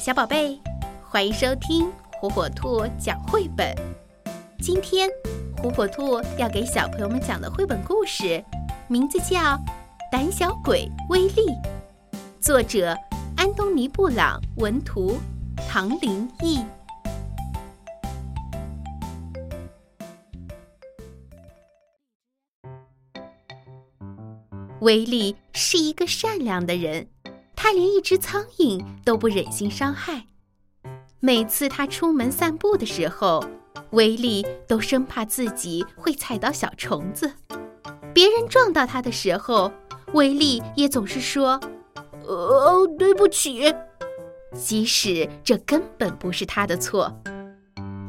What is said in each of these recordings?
小宝贝，欢迎收听火火兔讲绘本。今天，火火兔要给小朋友们讲的绘本故事，名字叫《胆小鬼威力》，作者安东尼·布朗，文图唐林译。威力是一个善良的人。他连一只苍蝇都不忍心伤害。每次他出门散步的时候，威力都生怕自己会踩到小虫子。别人撞到他的时候，威力也总是说：“呃，对不起。”即使这根本不是他的错。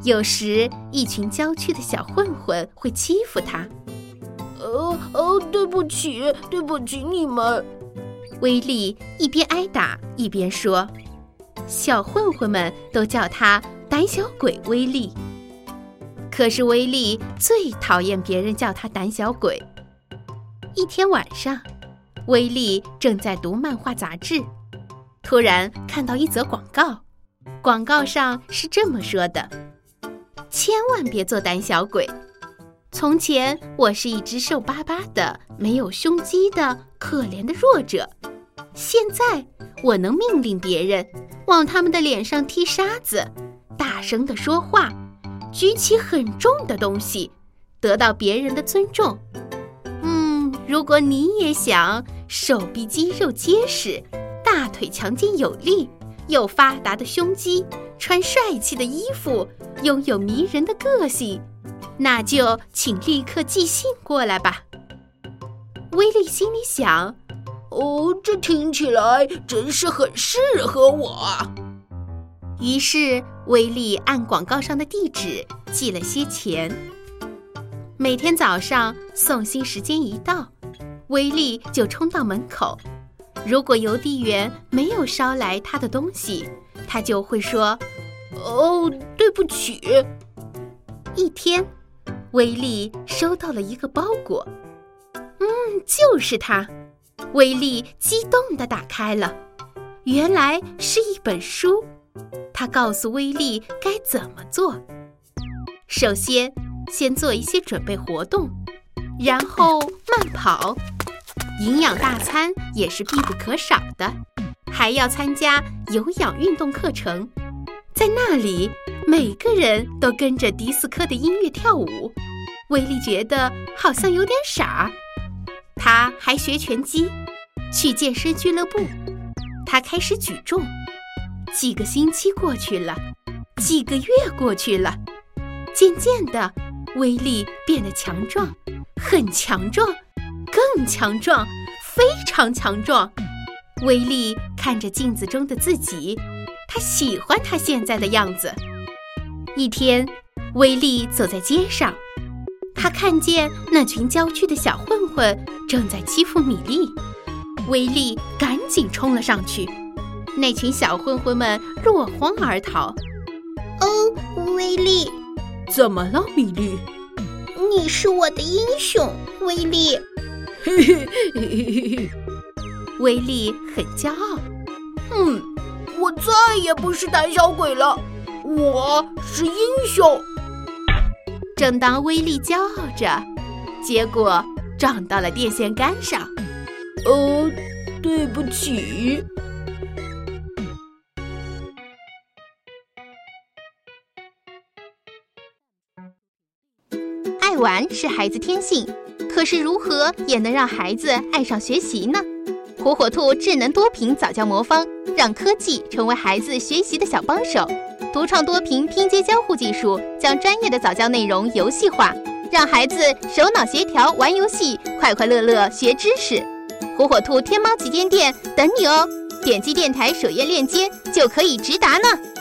有时，一群郊区的小混混会欺负他。“哦哦，对不起，对不起你们。”威力一边挨打一边说：“小混混们都叫他胆小鬼威力。”可是威力最讨厌别人叫他胆小鬼。一天晚上，威力正在读漫画杂志，突然看到一则广告。广告上是这么说的：“千万别做胆小鬼。从前我是一只瘦巴巴的、没有胸肌的可怜的弱者。”现在我能命令别人往他们的脸上踢沙子，大声地说话，举起很重的东西，得到别人的尊重。嗯，如果你也想手臂肌肉结实，大腿强劲有力，有发达的胸肌，穿帅气的衣服，拥有迷人的个性，那就请立刻寄信过来吧。威利心里想。哦，这听起来真是很适合我。于是，威力按广告上的地址寄了些钱。每天早上送信时间一到，威力就冲到门口。如果邮递员没有捎来他的东西，他就会说：“哦，对不起。”一天，威力收到了一个包裹。嗯，就是他。威力激动地打开了，原来是一本书。他告诉威力该怎么做。首先，先做一些准备活动，然后慢跑。营养大餐也是必不可少的，还要参加有氧运动课程。在那里，每个人都跟着迪斯科的音乐跳舞。威力觉得好像有点傻。他还学拳击，去健身俱乐部。他开始举重。几个星期过去了，几个月过去了，渐渐的，威力变得强壮，很强壮，更强壮，非常强壮。威力看着镜子中的自己，他喜欢他现在的样子。一天，威力走在街上。他看见那群郊区的小混混正在欺负米莉，威力赶紧冲了上去。那群小混混们落荒而逃。哦，威力，怎么了，米莉？你是我的英雄，威力。嘿嘿嘿嘿嘿，威力很骄傲。嗯，我再也不是胆小鬼了，我是英雄。正当威力骄傲着，结果撞到了电线杆上。呃，对不起。爱玩是孩子天性，可是如何也能让孩子爱上学习呢？火火兔智能多屏早教魔方，让科技成为孩子学习的小帮手。独创多屏拼接交互技术，将专业的早教内容游戏化，让孩子手脑协调玩游戏，快快乐乐学知识。火火兔天猫旗舰店等你哦！点击电台首页链接就可以直达呢。